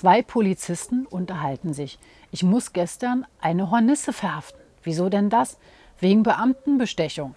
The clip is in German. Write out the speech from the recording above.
Zwei Polizisten unterhalten sich. Ich muss gestern eine Hornisse verhaften. Wieso denn das? Wegen Beamtenbestechung.